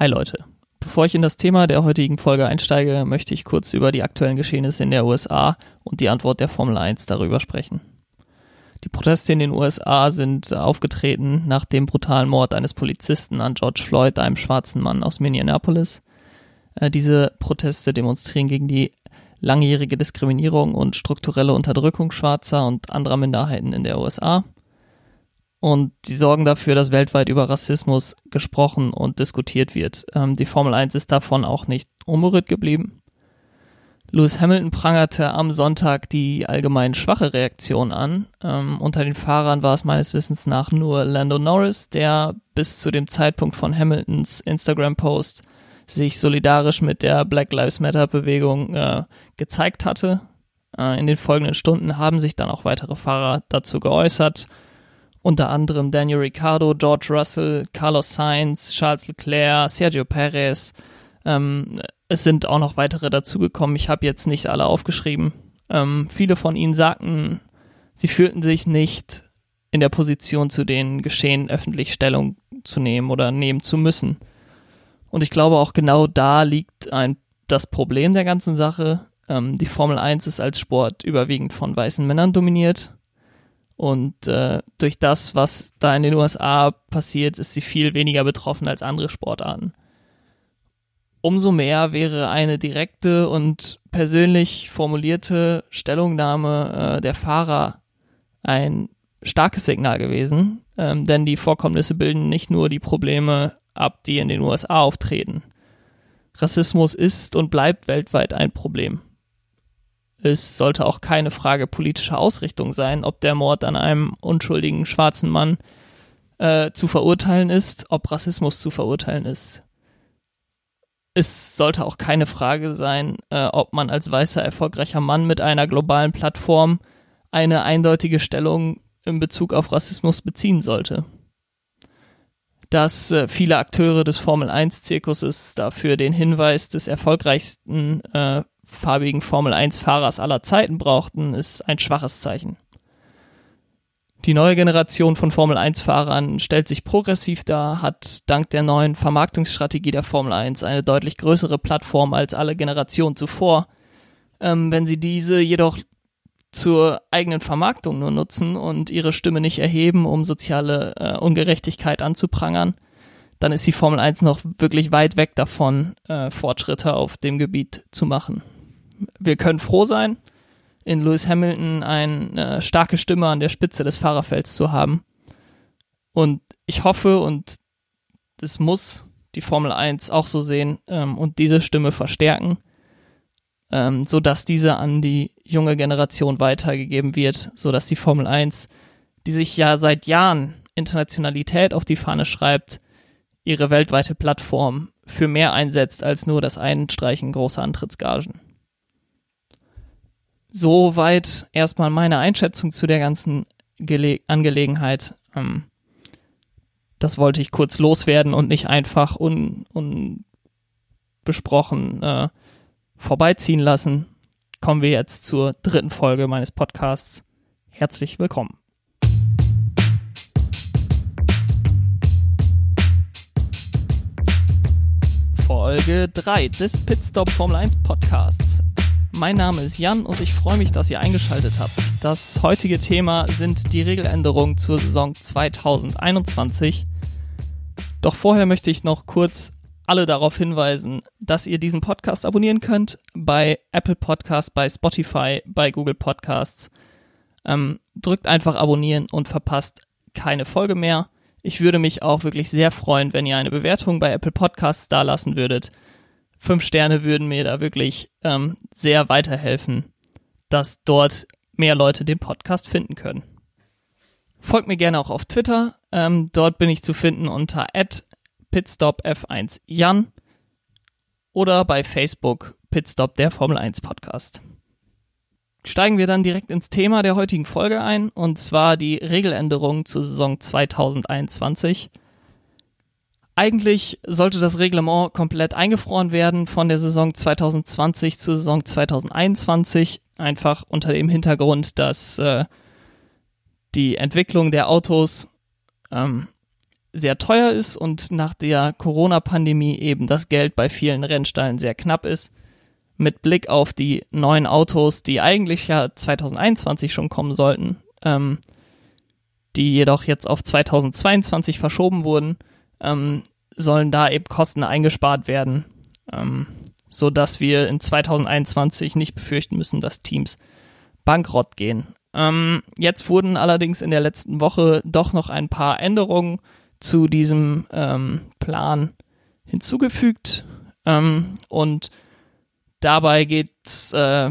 Hi Leute. Bevor ich in das Thema der heutigen Folge einsteige, möchte ich kurz über die aktuellen Geschehnisse in der USA und die Antwort der Formel 1 darüber sprechen. Die Proteste in den USA sind aufgetreten nach dem brutalen Mord eines Polizisten an George Floyd, einem schwarzen Mann aus Minneapolis. Äh, diese Proteste demonstrieren gegen die langjährige Diskriminierung und strukturelle Unterdrückung schwarzer und anderer Minderheiten in der USA. Und die sorgen dafür, dass weltweit über Rassismus gesprochen und diskutiert wird. Ähm, die Formel 1 ist davon auch nicht unberührt geblieben. Lewis Hamilton prangerte am Sonntag die allgemein schwache Reaktion an. Ähm, unter den Fahrern war es meines Wissens nach nur Lando Norris, der bis zu dem Zeitpunkt von Hamiltons Instagram-Post sich solidarisch mit der Black Lives Matter-Bewegung äh, gezeigt hatte. Äh, in den folgenden Stunden haben sich dann auch weitere Fahrer dazu geäußert unter anderem Daniel Ricciardo, George Russell, Carlos Sainz, Charles Leclerc, Sergio Perez. Ähm, es sind auch noch weitere dazugekommen. Ich habe jetzt nicht alle aufgeschrieben. Ähm, viele von ihnen sagten, sie fühlten sich nicht in der Position, zu den Geschehen öffentlich Stellung zu nehmen oder nehmen zu müssen. Und ich glaube, auch genau da liegt ein, das Problem der ganzen Sache. Ähm, die Formel 1 ist als Sport überwiegend von weißen Männern dominiert. Und äh, durch das, was da in den USA passiert, ist sie viel weniger betroffen als andere Sportarten. Umso mehr wäre eine direkte und persönlich formulierte Stellungnahme äh, der Fahrer ein starkes Signal gewesen, ähm, denn die Vorkommnisse bilden nicht nur die Probleme ab, die in den USA auftreten. Rassismus ist und bleibt weltweit ein Problem. Es sollte auch keine Frage politischer Ausrichtung sein, ob der Mord an einem unschuldigen schwarzen Mann äh, zu verurteilen ist, ob Rassismus zu verurteilen ist. Es sollte auch keine Frage sein, äh, ob man als weißer, erfolgreicher Mann mit einer globalen Plattform eine eindeutige Stellung in Bezug auf Rassismus beziehen sollte. Dass äh, viele Akteure des Formel-1-Zirkuses dafür den Hinweis des erfolgreichsten äh, farbigen Formel-1-Fahrers aller Zeiten brauchten, ist ein schwaches Zeichen. Die neue Generation von Formel-1-Fahrern stellt sich progressiv dar, hat dank der neuen Vermarktungsstrategie der Formel 1 eine deutlich größere Plattform als alle Generationen zuvor. Ähm, wenn sie diese jedoch zur eigenen Vermarktung nur nutzen und ihre Stimme nicht erheben, um soziale äh, Ungerechtigkeit anzuprangern, dann ist die Formel 1 noch wirklich weit weg davon, äh, Fortschritte auf dem Gebiet zu machen wir können froh sein, in Lewis Hamilton eine starke Stimme an der Spitze des Fahrerfelds zu haben. Und ich hoffe, und es muss die Formel 1 auch so sehen ähm, und diese Stimme verstärken, ähm, sodass diese an die junge Generation weitergegeben wird, sodass die Formel 1, die sich ja seit Jahren Internationalität auf die Fahne schreibt, ihre weltweite Plattform für mehr einsetzt als nur das Einstreichen großer Antrittsgagen. Soweit erstmal meine Einschätzung zu der ganzen Gele Angelegenheit. Ähm, das wollte ich kurz loswerden und nicht einfach unbesprochen un äh, vorbeiziehen lassen. Kommen wir jetzt zur dritten Folge meines Podcasts. Herzlich willkommen. Folge 3 des Pitstop Formel 1 Podcasts. Mein Name ist Jan und ich freue mich, dass ihr eingeschaltet habt. Das heutige Thema sind die Regeländerungen zur Saison 2021. Doch vorher möchte ich noch kurz alle darauf hinweisen, dass ihr diesen Podcast abonnieren könnt bei Apple Podcasts, bei Spotify, bei Google Podcasts. Ähm, drückt einfach abonnieren und verpasst keine Folge mehr. Ich würde mich auch wirklich sehr freuen, wenn ihr eine Bewertung bei Apple Podcasts da lassen würdet fünf Sterne würden mir da wirklich ähm, sehr weiterhelfen, dass dort mehr Leute den Podcast finden können. Folgt mir gerne auch auf Twitter. Ähm, dort bin ich zu finden unter pitstopf1jan oder bei Facebook Pitstop der Formel 1 Podcast. Steigen wir dann direkt ins Thema der heutigen Folge ein, und zwar die Regeländerung zur Saison 2021. Eigentlich sollte das Reglement komplett eingefroren werden von der Saison 2020 zur Saison 2021, einfach unter dem Hintergrund, dass äh, die Entwicklung der Autos ähm, sehr teuer ist und nach der Corona-Pandemie eben das Geld bei vielen Rennstallen sehr knapp ist. Mit Blick auf die neuen Autos, die eigentlich ja 2021 schon kommen sollten, ähm, die jedoch jetzt auf 2022 verschoben wurden, ähm, sollen da eben Kosten eingespart werden, ähm, so dass wir in 2021 nicht befürchten müssen, dass Teams bankrott gehen. Ähm, jetzt wurden allerdings in der letzten Woche doch noch ein paar Änderungen zu diesem ähm, Plan hinzugefügt ähm, und dabei geht es äh,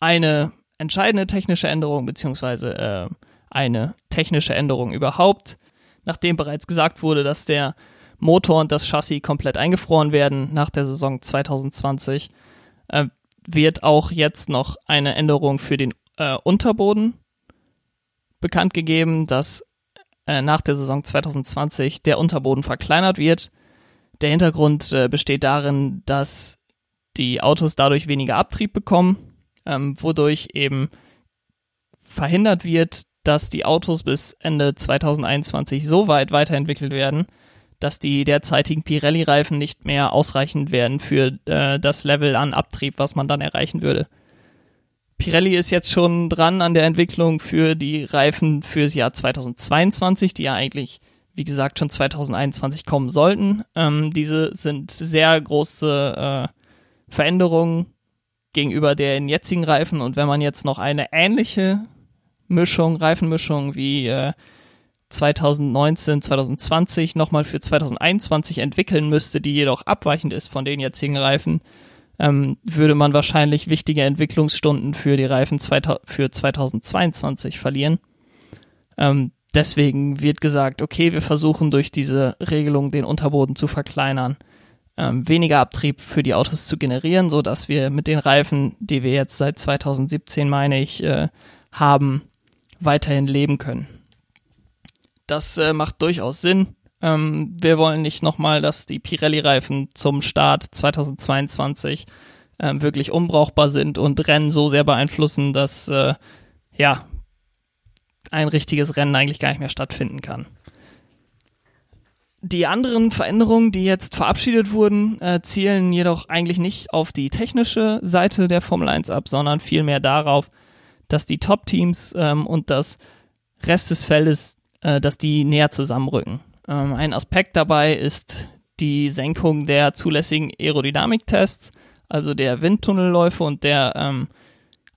eine entscheidende technische Änderung beziehungsweise äh, eine technische Änderung überhaupt, nachdem bereits gesagt wurde, dass der Motor und das Chassis komplett eingefroren werden nach der Saison 2020, äh, wird auch jetzt noch eine Änderung für den äh, Unterboden bekannt gegeben, dass äh, nach der Saison 2020 der Unterboden verkleinert wird. Der Hintergrund äh, besteht darin, dass die Autos dadurch weniger Abtrieb bekommen, ähm, wodurch eben verhindert wird, dass die Autos bis Ende 2021 so weit weiterentwickelt werden, dass die derzeitigen Pirelli-Reifen nicht mehr ausreichend werden für äh, das Level an Abtrieb, was man dann erreichen würde. Pirelli ist jetzt schon dran an der Entwicklung für die Reifen fürs Jahr 2022, die ja eigentlich, wie gesagt, schon 2021 kommen sollten. Ähm, diese sind sehr große äh, Veränderungen gegenüber den jetzigen Reifen und wenn man jetzt noch eine ähnliche Mischung, Reifenmischung wie äh, 2019, 2020 nochmal für 2021 entwickeln müsste, die jedoch abweichend ist von den jetzigen Reifen, ähm, würde man wahrscheinlich wichtige Entwicklungsstunden für die Reifen für 2022 verlieren. Ähm, deswegen wird gesagt, okay, wir versuchen durch diese Regelung den Unterboden zu verkleinern, ähm, weniger Abtrieb für die Autos zu generieren, so dass wir mit den Reifen, die wir jetzt seit 2017, meine ich, äh, haben, weiterhin leben können. Das äh, macht durchaus Sinn. Ähm, wir wollen nicht nochmal, dass die Pirelli-Reifen zum Start 2022 ähm, wirklich unbrauchbar sind und Rennen so sehr beeinflussen, dass äh, ja ein richtiges Rennen eigentlich gar nicht mehr stattfinden kann. Die anderen Veränderungen, die jetzt verabschiedet wurden, äh, zielen jedoch eigentlich nicht auf die technische Seite der Formel 1 ab, sondern vielmehr darauf, dass die Top-Teams ähm, und das Rest des Feldes, äh, dass die näher zusammenrücken. Ähm, ein Aspekt dabei ist die Senkung der zulässigen Aerodynamiktests, also der Windtunnelläufe und der ähm,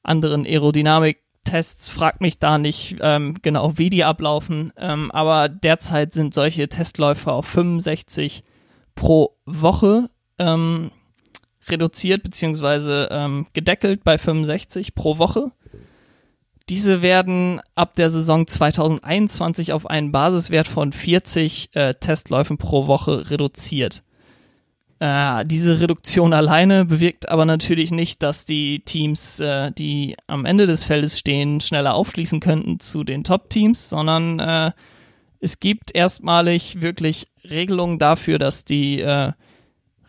anderen Aerodynamiktests. Fragt mich da nicht ähm, genau, wie die ablaufen, ähm, aber derzeit sind solche Testläufe auf 65 pro Woche ähm, reduziert bzw. gedeckelt bei 65 pro Woche. Diese werden ab der Saison 2021 auf einen Basiswert von 40 äh, Testläufen pro Woche reduziert. Äh, diese Reduktion alleine bewirkt aber natürlich nicht, dass die Teams, äh, die am Ende des Feldes stehen, schneller aufschließen könnten zu den Top-Teams, sondern äh, es gibt erstmalig wirklich Regelungen dafür, dass die äh,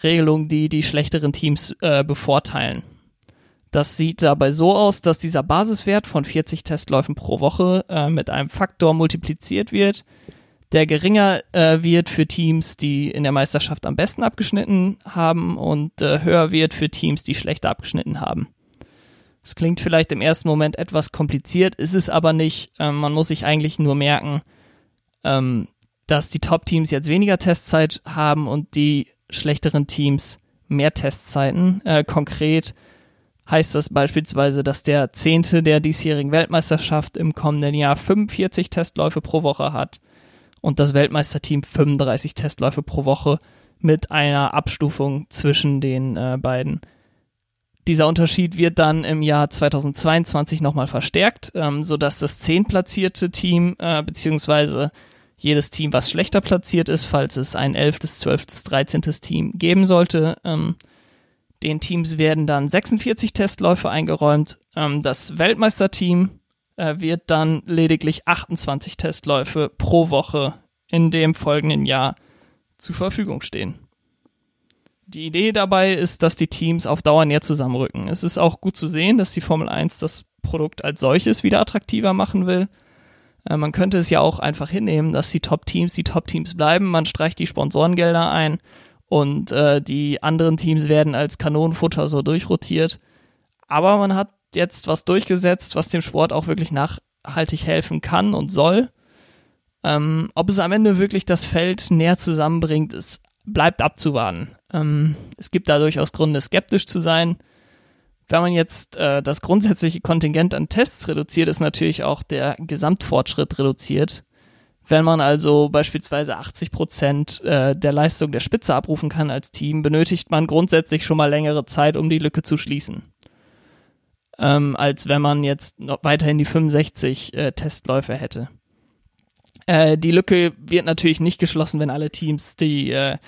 Regelungen, die die schlechteren Teams äh, bevorteilen. Das sieht dabei so aus, dass dieser Basiswert von 40 Testläufen pro Woche äh, mit einem Faktor multipliziert wird, der geringer äh, wird für Teams, die in der Meisterschaft am besten abgeschnitten haben und äh, höher wird für Teams, die schlechter abgeschnitten haben. Es klingt vielleicht im ersten Moment etwas kompliziert, ist es aber nicht. Ähm, man muss sich eigentlich nur merken, ähm, dass die Top-Teams jetzt weniger Testzeit haben und die schlechteren Teams mehr Testzeiten. Äh, konkret heißt das beispielsweise, dass der Zehnte der diesjährigen Weltmeisterschaft im kommenden Jahr 45 Testläufe pro Woche hat und das Weltmeisterteam 35 Testläufe pro Woche mit einer Abstufung zwischen den äh, beiden. Dieser Unterschied wird dann im Jahr 2022 nochmal verstärkt, ähm, sodass das zehntplatzierte Team äh, beziehungsweise jedes Team, was schlechter platziert ist, falls es ein elftes, zwölftes, dreizehntes Team geben sollte, ähm, den Teams werden dann 46 Testläufe eingeräumt. Ähm, das Weltmeisterteam äh, wird dann lediglich 28 Testläufe pro Woche in dem folgenden Jahr zur Verfügung stehen. Die Idee dabei ist, dass die Teams auf Dauer näher zusammenrücken. Es ist auch gut zu sehen, dass die Formel 1 das Produkt als solches wieder attraktiver machen will. Äh, man könnte es ja auch einfach hinnehmen, dass die Top-Teams die Top-Teams bleiben, man streicht die Sponsorengelder ein und äh, die anderen Teams werden als Kanonenfutter so durchrotiert. Aber man hat jetzt was durchgesetzt, was dem Sport auch wirklich nachhaltig helfen kann und soll. Ähm, ob es am Ende wirklich das Feld näher zusammenbringt, es bleibt abzuwarten. Ähm, es gibt da durchaus Gründe, skeptisch zu sein. Wenn man jetzt äh, das grundsätzliche Kontingent an Tests reduziert, ist natürlich auch der Gesamtfortschritt reduziert. Wenn man also beispielsweise 80 Prozent äh, der Leistung der Spitze abrufen kann als Team, benötigt man grundsätzlich schon mal längere Zeit, um die Lücke zu schließen. Ähm, als wenn man jetzt noch weiterhin die 65 äh, Testläufe hätte. Äh, die Lücke wird natürlich nicht geschlossen, wenn alle Teams die äh,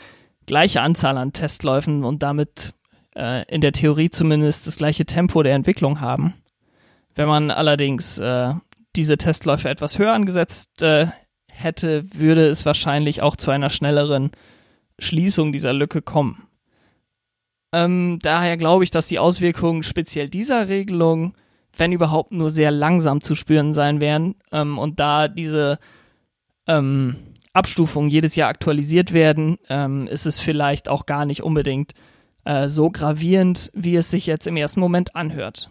gleiche Anzahl an Testläufen und damit äh, in der Theorie zumindest das gleiche Tempo der Entwicklung haben. Wenn man allerdings äh, diese Testläufe etwas höher angesetzt hätte, würde es wahrscheinlich auch zu einer schnelleren Schließung dieser Lücke kommen. Ähm, daher glaube ich, dass die Auswirkungen speziell dieser Regelung, wenn überhaupt, nur sehr langsam zu spüren sein werden. Ähm, und da diese ähm, Abstufungen jedes Jahr aktualisiert werden, ähm, ist es vielleicht auch gar nicht unbedingt äh, so gravierend, wie es sich jetzt im ersten Moment anhört.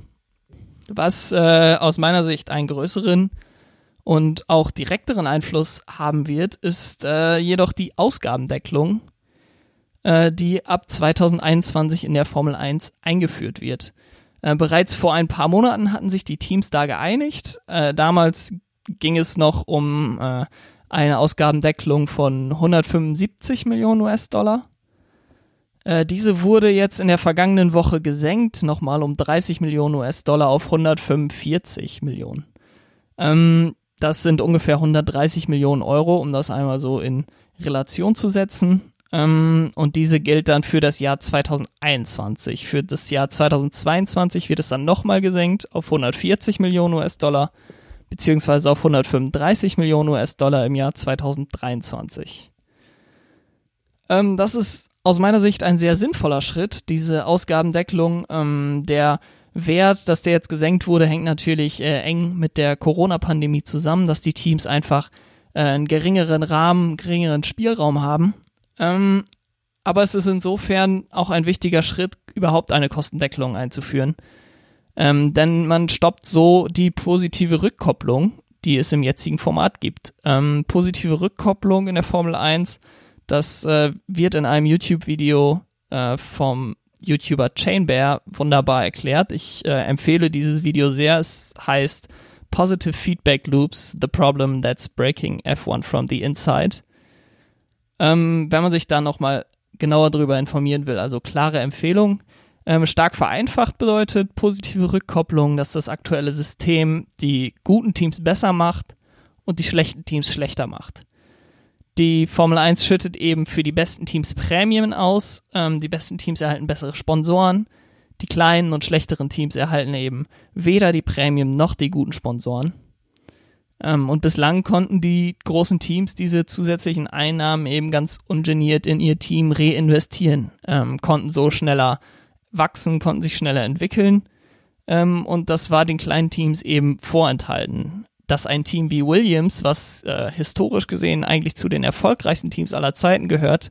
Was äh, aus meiner Sicht einen größeren und auch direkteren Einfluss haben wird, ist äh, jedoch die Ausgabendeckelung, äh, die ab 2021 in der Formel 1 eingeführt wird. Äh, bereits vor ein paar Monaten hatten sich die Teams da geeinigt. Äh, damals ging es noch um eine Ausgabendeckelung von 175 Millionen US-Dollar. Äh, diese wurde jetzt in der vergangenen Woche gesenkt, nochmal um 30 Millionen US-Dollar auf 145 Millionen. Ähm, das sind ungefähr 130 Millionen Euro, um das einmal so in Relation zu setzen. Ähm, und diese gilt dann für das Jahr 2021. Für das Jahr 2022 wird es dann nochmal gesenkt auf 140 Millionen US-Dollar beziehungsweise auf 135 Millionen US-Dollar im Jahr 2023. Ähm, das ist aus meiner Sicht ein sehr sinnvoller Schritt, diese Ausgabendeckelung. Ähm, der Wert, dass der jetzt gesenkt wurde, hängt natürlich äh, eng mit der Corona-Pandemie zusammen, dass die Teams einfach äh, einen geringeren Rahmen, geringeren Spielraum haben. Ähm, aber es ist insofern auch ein wichtiger Schritt, überhaupt eine Kostendeckelung einzuführen. Ähm, denn man stoppt so die positive Rückkopplung, die es im jetzigen Format gibt. Ähm, positive Rückkopplung in der Formel 1, das äh, wird in einem YouTube-Video äh, vom YouTuber Chainbear wunderbar erklärt. Ich äh, empfehle dieses Video sehr. Es heißt Positive Feedback Loops, The Problem That's Breaking F1 from the Inside. Ähm, wenn man sich da nochmal genauer darüber informieren will, also klare Empfehlung. Ähm, stark vereinfacht bedeutet positive Rückkopplung, dass das aktuelle System die guten Teams besser macht und die schlechten Teams schlechter macht. Die Formel 1 schüttet eben für die besten Teams Prämien aus, ähm, die besten Teams erhalten bessere Sponsoren, die kleinen und schlechteren Teams erhalten eben weder die Prämien noch die guten Sponsoren. Ähm, und bislang konnten die großen Teams diese zusätzlichen Einnahmen eben ganz ungeniert in ihr Team reinvestieren, ähm, konnten so schneller wachsen, konnten sich schneller entwickeln. Ähm, und das war den kleinen Teams eben vorenthalten. Dass ein Team wie Williams, was äh, historisch gesehen eigentlich zu den erfolgreichsten Teams aller Zeiten gehört,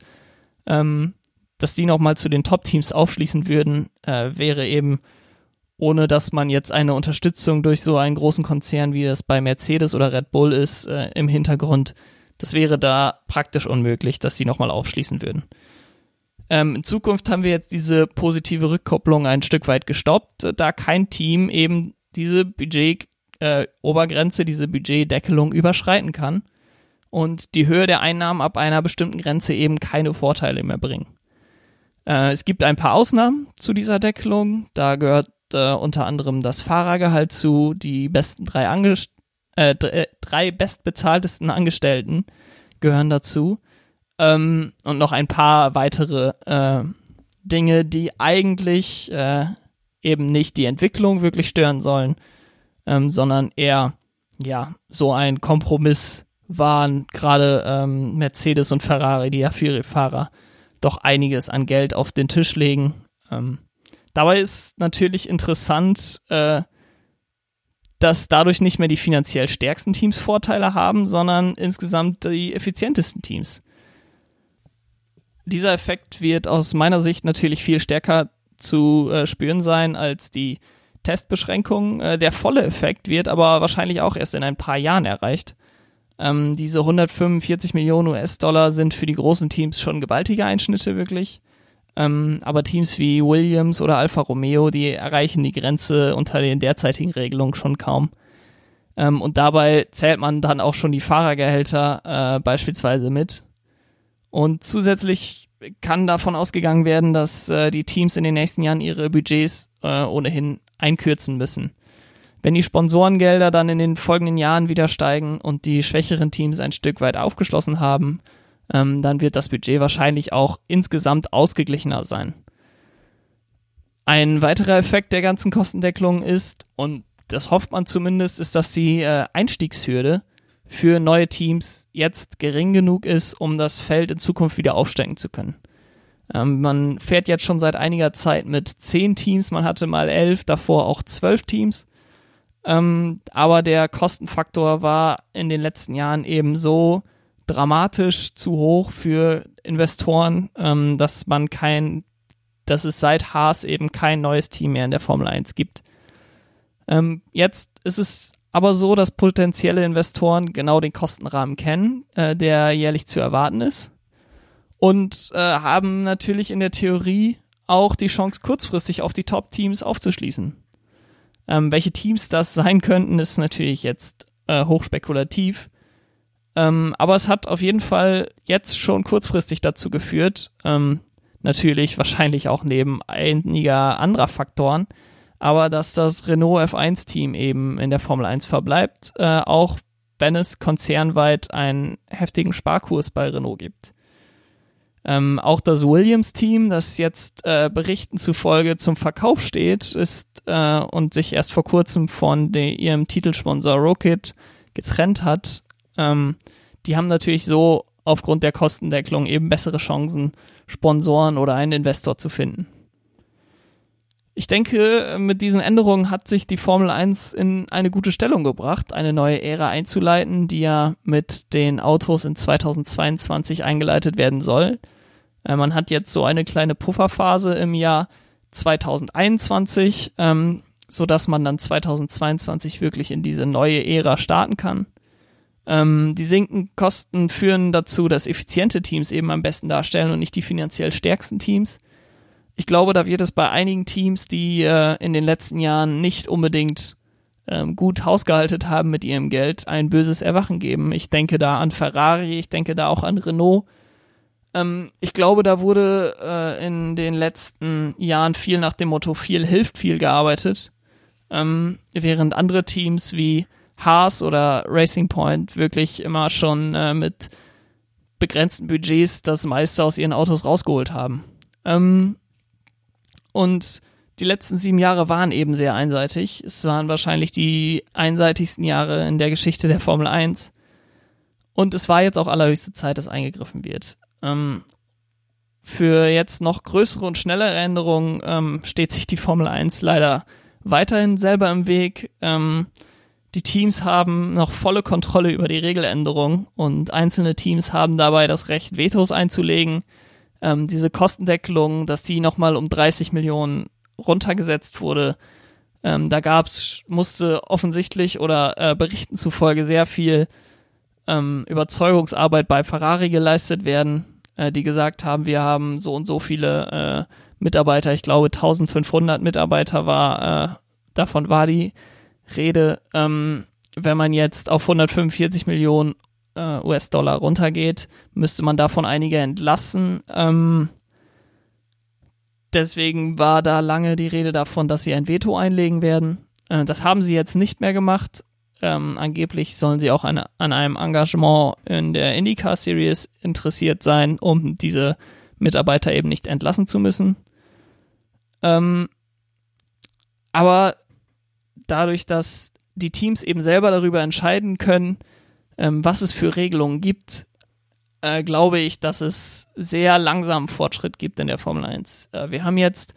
ähm, dass die nochmal zu den Top-Teams aufschließen würden, äh, wäre eben, ohne dass man jetzt eine Unterstützung durch so einen großen Konzern, wie das bei Mercedes oder Red Bull ist, äh, im Hintergrund, das wäre da praktisch unmöglich, dass die nochmal aufschließen würden. Ähm, in Zukunft haben wir jetzt diese positive Rückkopplung ein Stück weit gestoppt, da kein Team eben diese Budget-Obergrenze, äh, diese Budgetdeckelung überschreiten kann und die Höhe der Einnahmen ab einer bestimmten Grenze eben keine Vorteile mehr bringen. Äh, es gibt ein paar Ausnahmen zu dieser Deckelung. Da gehört äh, unter anderem das Fahrergehalt zu, die besten drei, Angest äh, äh, drei bestbezahltesten Angestellten gehören dazu ähm, und noch ein paar weitere äh, Dinge, die eigentlich eben nicht die Entwicklung wirklich stören sollen, ähm, sondern eher ja so ein Kompromiss waren gerade ähm, Mercedes und Ferrari, die ja für ihre Fahrer doch einiges an Geld auf den Tisch legen. Ähm, dabei ist natürlich interessant, äh, dass dadurch nicht mehr die finanziell stärksten Teams Vorteile haben, sondern insgesamt die effizientesten Teams. Dieser Effekt wird aus meiner Sicht natürlich viel stärker zu äh, spüren sein als die Testbeschränkungen. Äh, der volle Effekt wird aber wahrscheinlich auch erst in ein paar Jahren erreicht. Ähm, diese 145 Millionen US-Dollar sind für die großen Teams schon gewaltige Einschnitte wirklich. Ähm, aber Teams wie Williams oder Alfa Romeo, die erreichen die Grenze unter den derzeitigen Regelungen schon kaum. Ähm, und dabei zählt man dann auch schon die Fahrergehälter äh, beispielsweise mit. Und zusätzlich kann davon ausgegangen werden, dass äh, die Teams in den nächsten Jahren ihre Budgets äh, ohnehin einkürzen müssen. Wenn die Sponsorengelder dann in den folgenden Jahren wieder steigen und die schwächeren Teams ein Stück weit aufgeschlossen haben, ähm, dann wird das Budget wahrscheinlich auch insgesamt ausgeglichener sein. Ein weiterer Effekt der ganzen Kostendeckelung ist, und das hofft man zumindest, ist, dass die äh, Einstiegshürde für neue Teams jetzt gering genug ist, um das Feld in Zukunft wieder aufsteigen zu können. Ähm, man fährt jetzt schon seit einiger Zeit mit zehn Teams, man hatte mal elf, davor auch zwölf Teams. Ähm, aber der Kostenfaktor war in den letzten Jahren eben so dramatisch zu hoch für Investoren, ähm, dass man kein, dass es seit Haas eben kein neues Team mehr in der Formel 1 gibt. Ähm, jetzt ist es aber so, dass potenzielle Investoren genau den Kostenrahmen kennen, äh, der jährlich zu erwarten ist und äh, haben natürlich in der Theorie auch die Chance, kurzfristig auf die Top-Teams aufzuschließen. Ähm, welche Teams das sein könnten, ist natürlich jetzt äh, hochspekulativ. Ähm, aber es hat auf jeden Fall jetzt schon kurzfristig dazu geführt, ähm, natürlich wahrscheinlich auch neben einiger anderer Faktoren, aber dass das Renault F1-Team eben in der Formel 1 verbleibt, äh, auch wenn es konzernweit einen heftigen Sparkurs bei Renault gibt. Ähm, auch das Williams-Team, das jetzt äh, Berichten zufolge zum Verkauf steht, ist äh, und sich erst vor kurzem von de, ihrem Titelsponsor Rocket getrennt hat, ähm, die haben natürlich so aufgrund der Kostendeckelung eben bessere Chancen, Sponsoren oder einen Investor zu finden. Ich denke, mit diesen Änderungen hat sich die Formel 1 in eine gute Stellung gebracht, eine neue Ära einzuleiten, die ja mit den Autos in 2022 eingeleitet werden soll. Äh, man hat jetzt so eine kleine Pufferphase im Jahr 2021, ähm, sodass man dann 2022 wirklich in diese neue Ära starten kann. Ähm, die sinkenden Kosten führen dazu, dass effiziente Teams eben am besten darstellen und nicht die finanziell stärksten Teams ich glaube, da wird es bei einigen Teams, die äh, in den letzten Jahren nicht unbedingt ähm, gut hausgehalten haben mit ihrem Geld, ein böses Erwachen geben. Ich denke da an Ferrari, ich denke da auch an Renault. Ähm, ich glaube, da wurde äh, in den letzten Jahren viel nach dem Motto viel hilft viel gearbeitet, ähm, während andere Teams wie Haas oder Racing Point wirklich immer schon äh, mit begrenzten Budgets das meiste aus ihren Autos rausgeholt haben. Ähm, und die letzten sieben Jahre waren eben sehr einseitig. Es waren wahrscheinlich die einseitigsten Jahre in der Geschichte der Formel 1. Und es war jetzt auch allerhöchste Zeit, dass eingegriffen wird. Ähm, für jetzt noch größere und schnellere Änderungen ähm, steht sich die Formel 1 leider weiterhin selber im Weg. Ähm, die Teams haben noch volle Kontrolle über die Regeländerung und einzelne Teams haben dabei das Recht, Vetos einzulegen ähm, diese Kostendeckelung, dass die nochmal um 30 Millionen runtergesetzt wurde. Ähm, da gab's, musste offensichtlich oder äh, Berichten zufolge sehr viel ähm, Überzeugungsarbeit bei Ferrari geleistet werden, äh, die gesagt haben, wir haben so und so viele äh, Mitarbeiter, ich glaube 1500 Mitarbeiter war, äh, davon war die Rede. Ähm, wenn man jetzt auf 145 Millionen äh, US-Dollar runtergeht, müsste man davon einige entlassen. Ähm, deswegen war da lange die Rede davon, dass sie ein Veto einlegen werden. Äh, das haben sie jetzt nicht mehr gemacht. Ähm, angeblich sollen sie auch eine, an einem Engagement in der IndyCar Series interessiert sein, um diese Mitarbeiter eben nicht entlassen zu müssen. Ähm, aber dadurch, dass die Teams eben selber darüber entscheiden können, ähm, was es für Regelungen gibt, äh, glaube ich, dass es sehr langsam Fortschritt gibt in der Formel 1. Äh, wir haben jetzt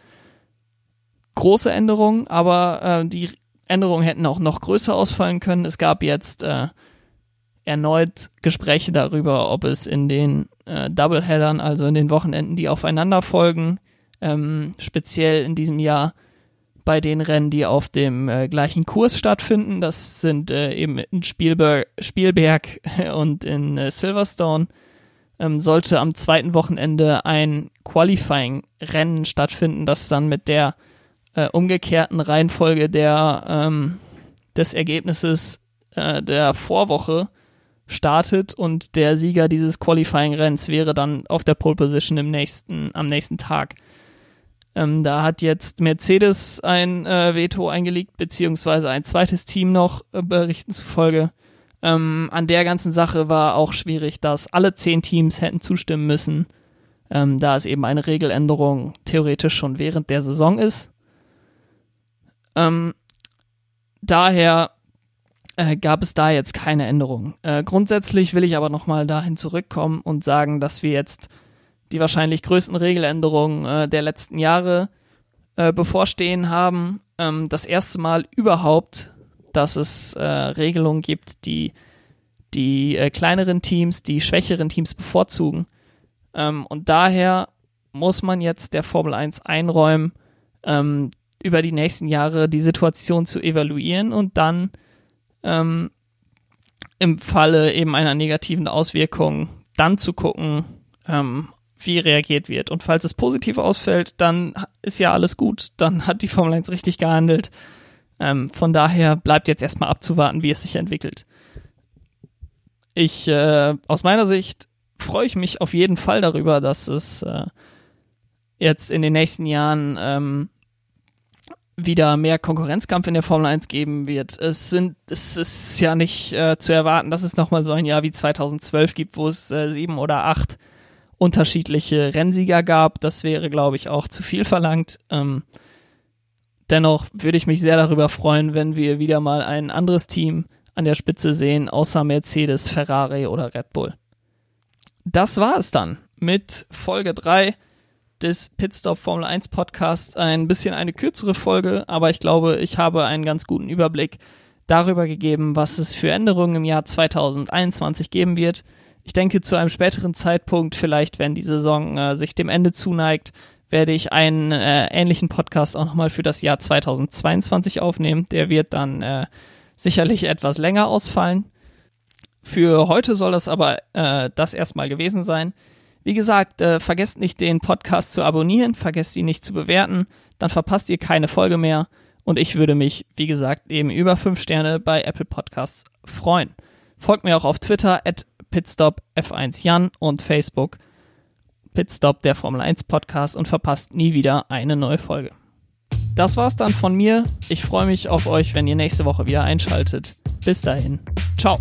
große Änderungen, aber äh, die Änderungen hätten auch noch größer ausfallen können. Es gab jetzt äh, erneut Gespräche darüber, ob es in den äh, Doubleheadern, also in den Wochenenden, die aufeinander folgen, ähm, speziell in diesem Jahr bei den Rennen, die auf dem äh, gleichen Kurs stattfinden. Das sind äh, eben in Spielberg, Spielberg und in äh, Silverstone. Ähm, sollte am zweiten Wochenende ein Qualifying-Rennen stattfinden, das dann mit der äh, umgekehrten Reihenfolge der, ähm, des Ergebnisses äh, der Vorwoche startet und der Sieger dieses Qualifying-Renns wäre dann auf der Pole Position nächsten, am nächsten Tag. Ähm, da hat jetzt Mercedes ein äh, Veto eingelegt, beziehungsweise ein zweites Team noch, äh, Berichten zufolge. Ähm, an der ganzen Sache war auch schwierig, dass alle zehn Teams hätten zustimmen müssen, ähm, da es eben eine Regeländerung theoretisch schon während der Saison ist. Ähm, daher äh, gab es da jetzt keine Änderung. Äh, grundsätzlich will ich aber nochmal dahin zurückkommen und sagen, dass wir jetzt die wahrscheinlich größten Regeländerungen äh, der letzten Jahre äh, bevorstehen haben. Ähm, das erste Mal überhaupt, dass es äh, Regelungen gibt, die die äh, kleineren Teams, die schwächeren Teams bevorzugen. Ähm, und daher muss man jetzt der Formel 1 einräumen, ähm, über die nächsten Jahre die Situation zu evaluieren und dann ähm, im Falle eben einer negativen Auswirkung dann zu gucken, ähm, wie reagiert wird. Und falls es positiv ausfällt, dann ist ja alles gut. Dann hat die Formel 1 richtig gehandelt. Ähm, von daher bleibt jetzt erstmal abzuwarten, wie es sich entwickelt. Ich, äh, aus meiner Sicht, freue ich mich auf jeden Fall darüber, dass es äh, jetzt in den nächsten Jahren ähm, wieder mehr Konkurrenzkampf in der Formel 1 geben wird. Es sind, es ist ja nicht äh, zu erwarten, dass es nochmal so ein Jahr wie 2012 gibt, wo es äh, sieben oder acht unterschiedliche Rennsieger gab. Das wäre, glaube ich, auch zu viel verlangt. Ähm, dennoch würde ich mich sehr darüber freuen, wenn wir wieder mal ein anderes Team an der Spitze sehen, außer Mercedes, Ferrari oder Red Bull. Das war es dann mit Folge 3 des Pitstop Formel 1 Podcasts ein bisschen eine kürzere Folge, aber ich glaube, ich habe einen ganz guten Überblick darüber gegeben, was es für Änderungen im Jahr 2021 geben wird. Ich denke, zu einem späteren Zeitpunkt, vielleicht wenn die Saison äh, sich dem Ende zuneigt, werde ich einen äh, ähnlichen Podcast auch nochmal für das Jahr 2022 aufnehmen. Der wird dann äh, sicherlich etwas länger ausfallen. Für heute soll das aber äh, das erstmal gewesen sein. Wie gesagt, äh, vergesst nicht, den Podcast zu abonnieren, vergesst ihn nicht zu bewerten, dann verpasst ihr keine Folge mehr. Und ich würde mich, wie gesagt, eben über 5 Sterne bei Apple Podcasts freuen. Folgt mir auch auf Twitter at pitstopf1jan und Facebook Pitstop der Formel 1 Podcast und verpasst nie wieder eine neue Folge. Das war's dann von mir. Ich freue mich auf euch, wenn ihr nächste Woche wieder einschaltet. Bis dahin. Ciao.